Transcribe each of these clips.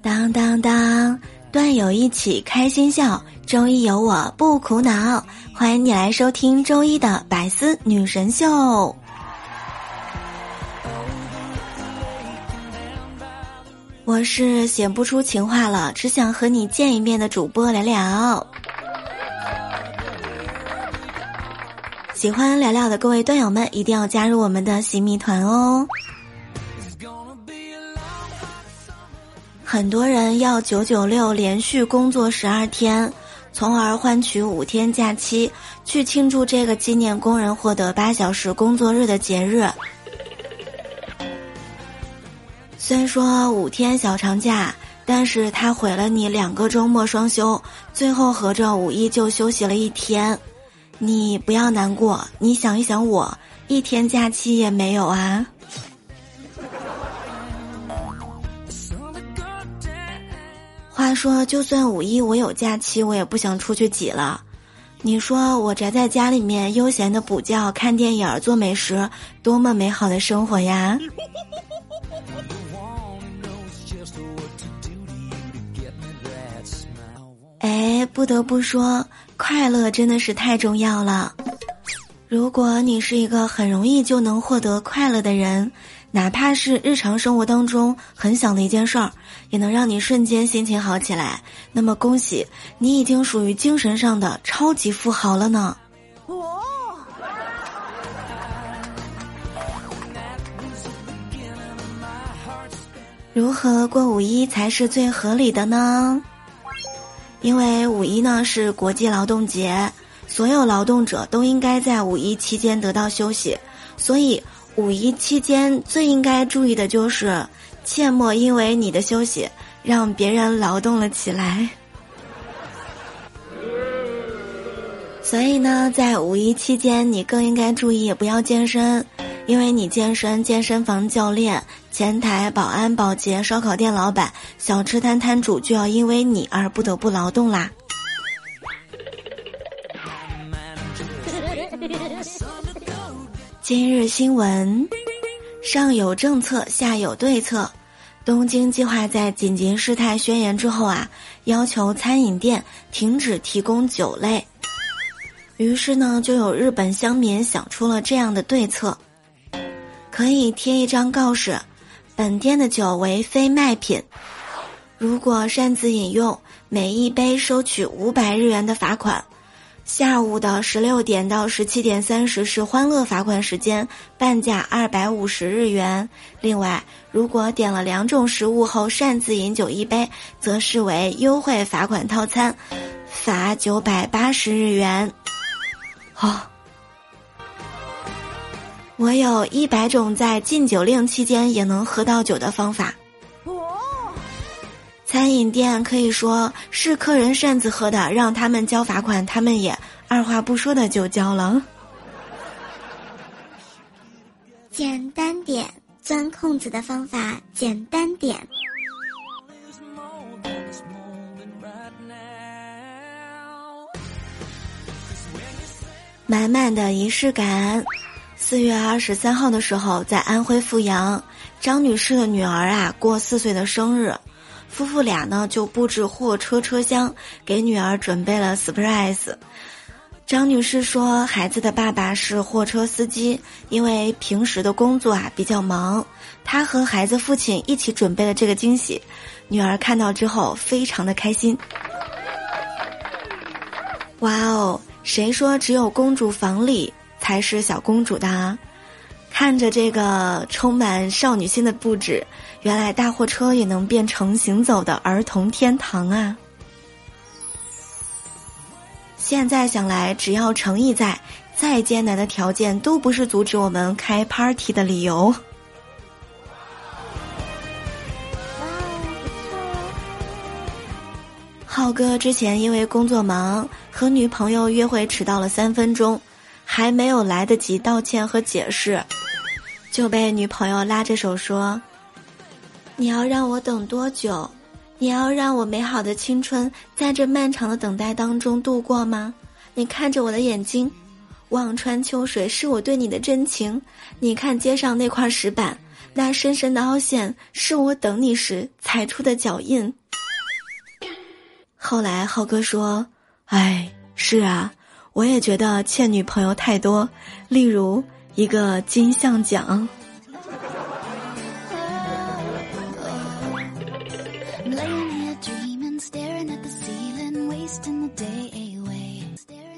当当当，段友一起开心笑，周一有我不苦恼。欢迎你来收听周一的百思女神秀。我是写不出情话了，只想和你见一面的主播聊聊。喜欢聊聊的各位段友们，一定要加入我们的新密团哦。很多人要九九六连续工作十二天，从而换取五天假期，去庆祝这个纪念工人获得八小时工作日的节日。虽说五天小长假，但是他毁了你两个周末双休，最后合着五一就休息了一天。你不要难过，你想一想我，一天假期也没有啊。话说，就算五一我有假期，我也不想出去挤了。你说我宅在家里面悠闲的补觉、看电影、做美食，多么美好的生活呀！哎，不得不说，快乐真的是太重要了。如果你是一个很容易就能获得快乐的人。哪怕是日常生活当中很小的一件事儿，也能让你瞬间心情好起来。那么恭喜你已经属于精神上的超级富豪了呢！哦，如何过五一才是最合理的呢？因为五一呢是国际劳动节，所有劳动者都应该在五一期间得到休息，所以。五一期间最应该注意的就是，切莫因为你的休息让别人劳动了起来。所以呢，在五一期间，你更应该注意不要健身，因为你健身，健身房教练、前台、保安、保洁、烧烤店老板、小吃摊摊主就要因为你而不得不劳动啦。今日新闻，上有政策，下有对策。东京计划在紧急事态宣言之后啊，要求餐饮店停止提供酒类。于是呢，就有日本乡民想出了这样的对策：可以贴一张告示，本店的酒为非卖品，如果擅自饮用，每一杯收取五百日元的罚款。下午的十六点到十七点三十是欢乐罚款时间，半价二百五十日元。另外，如果点了两种食物后擅自饮酒一杯，则视为优惠罚款套餐，罚九百八十日元。哦，我有一百种在禁酒令期间也能喝到酒的方法。餐饮店可以说是客人擅自喝的，让他们交罚款，他们也二话不说的就交了。简单点，钻空子的方法简单点。满满的仪式感。四月二十三号的时候，在安徽阜阳，张女士的女儿啊过四岁的生日。夫妇俩呢就布置货车车厢，给女儿准备了 surprise。张女士说，孩子的爸爸是货车司机，因为平时的工作啊比较忙，她和孩子父亲一起准备了这个惊喜。女儿看到之后非常的开心。哇哦，谁说只有公主房里才是小公主的？看着这个充满少女心的布置，原来大货车也能变成行走的儿童天堂啊！现在想来，只要诚意在，再艰难的条件都不是阻止我们开 party 的理由。浩哥之前因为工作忙，和女朋友约会迟到了三分钟，还没有来得及道歉和解释。就被女朋友拉着手说：“你要让我等多久？你要让我美好的青春在这漫长的等待当中度过吗？你看着我的眼睛，望穿秋水是我对你的真情。你看街上那块石板，那深深的凹陷是我等你时踩出的脚印。后来浩哥说：“哎，是啊，我也觉得欠女朋友太多，例如一个金像奖。”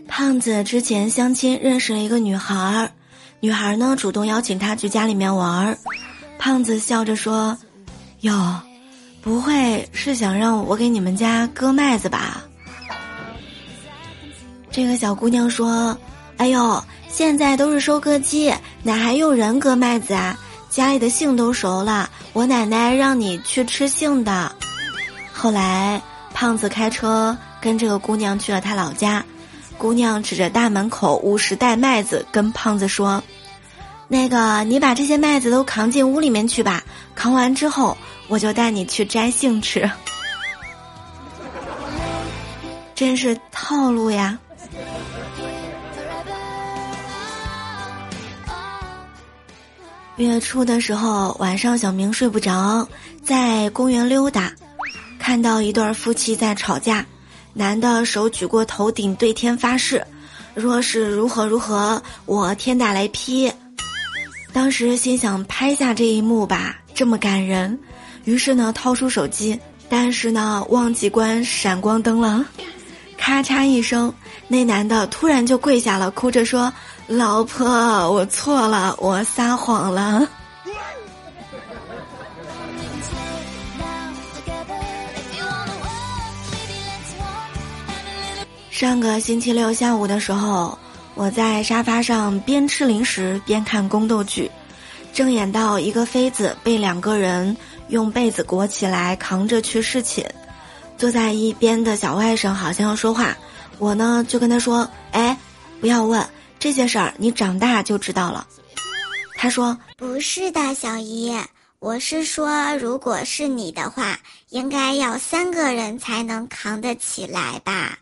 胖子之前相亲认识了一个女孩儿，女孩呢主动邀请他去家里面玩儿，胖子笑着说：“哟，不会是想让我给你们家割麦子吧？”这个小姑娘说：“哎呦，现在都是收割机，哪还用人割麦子啊？家里的杏都熟了，我奶奶让你去吃杏的。”后来，胖子开车跟这个姑娘去了他老家。姑娘指着大门口五十袋麦子，跟胖子说：“那个，你把这些麦子都扛进屋里面去吧。扛完之后，我就带你去摘杏吃。”真是套路呀！月初的时候，晚上小明睡不着，在公园溜达，看到一对夫妻在吵架。男的手举过头顶，对天发誓：“若是如何如何，我天打雷劈。”当时心想拍下这一幕吧，这么感人。于是呢，掏出手机，但是呢，忘记关闪光灯了。咔嚓一声，那男的突然就跪下了，哭着说：“老婆，我错了，我撒谎了。”上个星期六下午的时候，我在沙发上边吃零食边看宫斗剧，正演到一个妃子被两个人用被子裹起来扛着去侍寝，坐在一边的小外甥好像要说话，我呢就跟他说：“哎，不要问这些事儿，你长大就知道了。”他说：“不是的，小姨，我是说，如果是你的话，应该要三个人才能扛得起来吧。”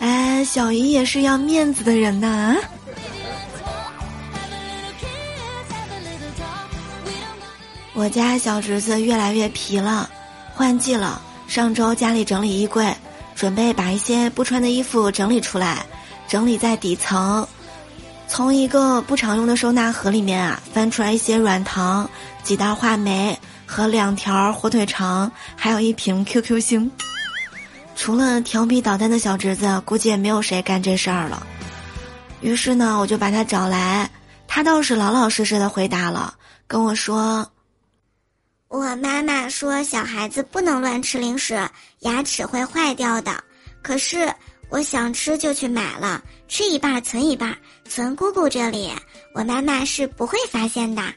哎，小姨也是要面子的人呐。我家小侄子越来越皮了，换季了。上周家里整理衣柜，准备把一些不穿的衣服整理出来，整理在底层。从一个不常用的收纳盒里面啊，翻出来一些软糖、几袋话梅和两条火腿肠，还有一瓶 QQ 星。除了调皮捣蛋的小侄子，估计也没有谁干这事儿了。于是呢，我就把他找来，他倒是老老实实的回答了，跟我说：“我妈妈说小孩子不能乱吃零食，牙齿会坏掉的。可是我想吃就去买了，吃一半存一半，存姑姑这里，我妈妈是不会发现的。”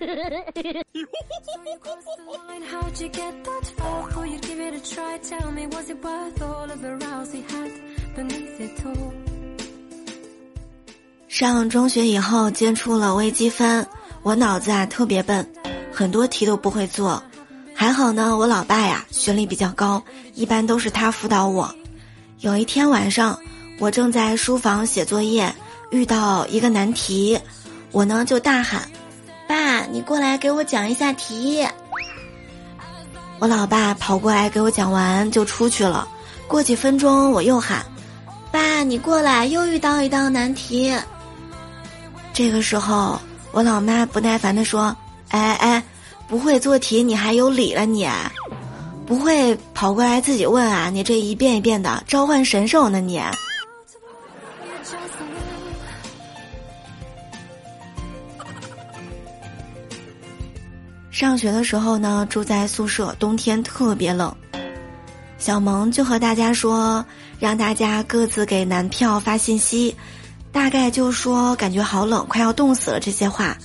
上中学以后接触了微积分，我脑子啊特别笨，很多题都不会做。还好呢，我老爸呀学历比较高，一般都是他辅导我。有一天晚上，我正在书房写作业，遇到一个难题，我呢就大喊：“爸，你过来给我讲一下题。”我老爸跑过来给我讲完就出去了。过几分钟我又喊：“爸，你过来，又遇到一道难题。”这个时候我老妈不耐烦地说：“哎哎，不会做题你还有理了你？不会跑过来自己问啊？你这一遍一遍的召唤神兽呢你？”上学的时候呢，住在宿舍，冬天特别冷。小萌就和大家说，让大家各自给男票发信息，大概就说感觉好冷，快要冻死了这些话。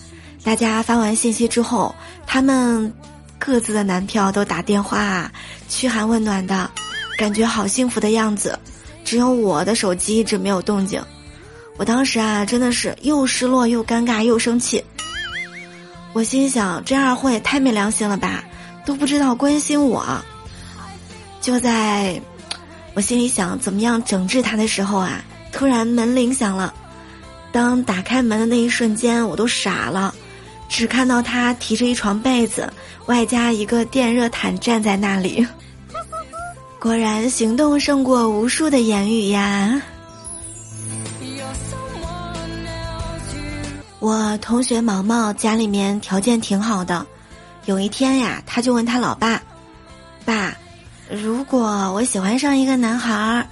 大家发完信息之后，他们各自的男票都打电话嘘寒问暖的，感觉好幸福的样子。只有我的手机一直没有动静。我当时啊，真的是又失落又尴尬又生气。我心想，这二货也太没良心了吧，都不知道关心我。就在我心里想怎么样整治他的时候啊，突然门铃响了。当打开门的那一瞬间，我都傻了，只看到他提着一床被子，外加一个电热毯站在那里。果然，行动胜过无数的言语呀！我同学毛毛家里面条件挺好的，有一天呀，他就问他老爸：“爸，如果我喜欢上一个男孩儿，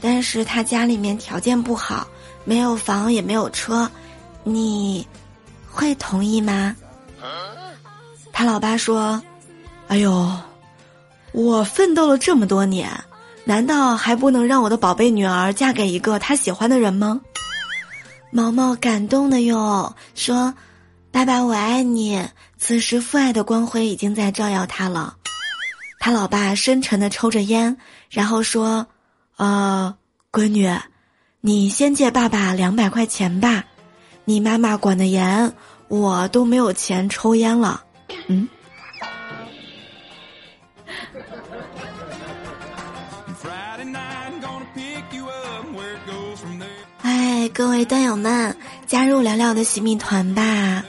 但是他家里面条件不好。”没有房也没有车，你会同意吗？他老爸说：“哎呦，我奋斗了这么多年，难道还不能让我的宝贝女儿嫁给一个她喜欢的人吗？”毛毛感动的哟，说：“爸爸，我爱你。”此时父爱的光辉已经在照耀他了。他老爸深沉的抽着烟，然后说：“呃，闺女。”你先借爸爸两百块钱吧，你妈妈管得严，我都没有钱抽烟了。嗯。哎，各位段友们，加入聊聊的洗米团吧。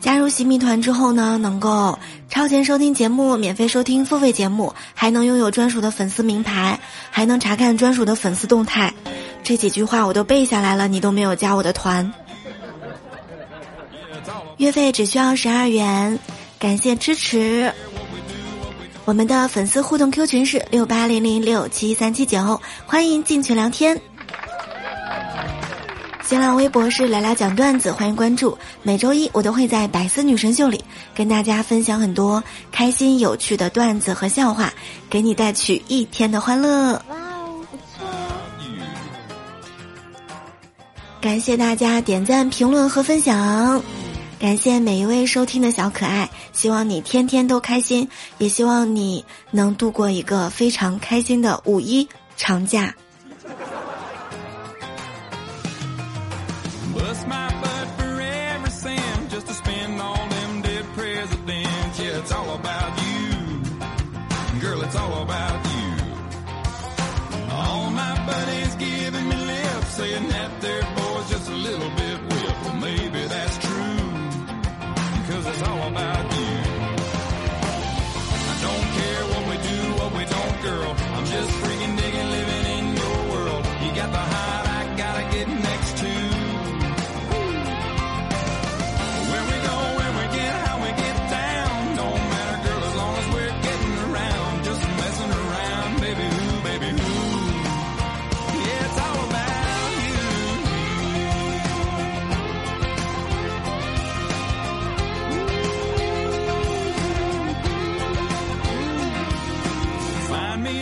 加入洗米团之后呢，能够超前收听节目，免费收听付费节目，还能拥有专属的粉丝名牌，还能查看专属的粉丝动态。这几句话我都背下来了，你都没有加我的团。月费只需要十二元，感谢支持。我们的粉丝互动 Q 群是六八零零六七三七九，欢迎进群聊天。新浪微博是来来讲段子，欢迎关注。每周一我都会在百思女神秀里跟大家分享很多开心有趣的段子和笑话，给你带去一天的欢乐。感谢大家点赞、评论和分享，感谢每一位收听的小可爱。希望你天天都开心，也希望你能度过一个非常开心的五一长假。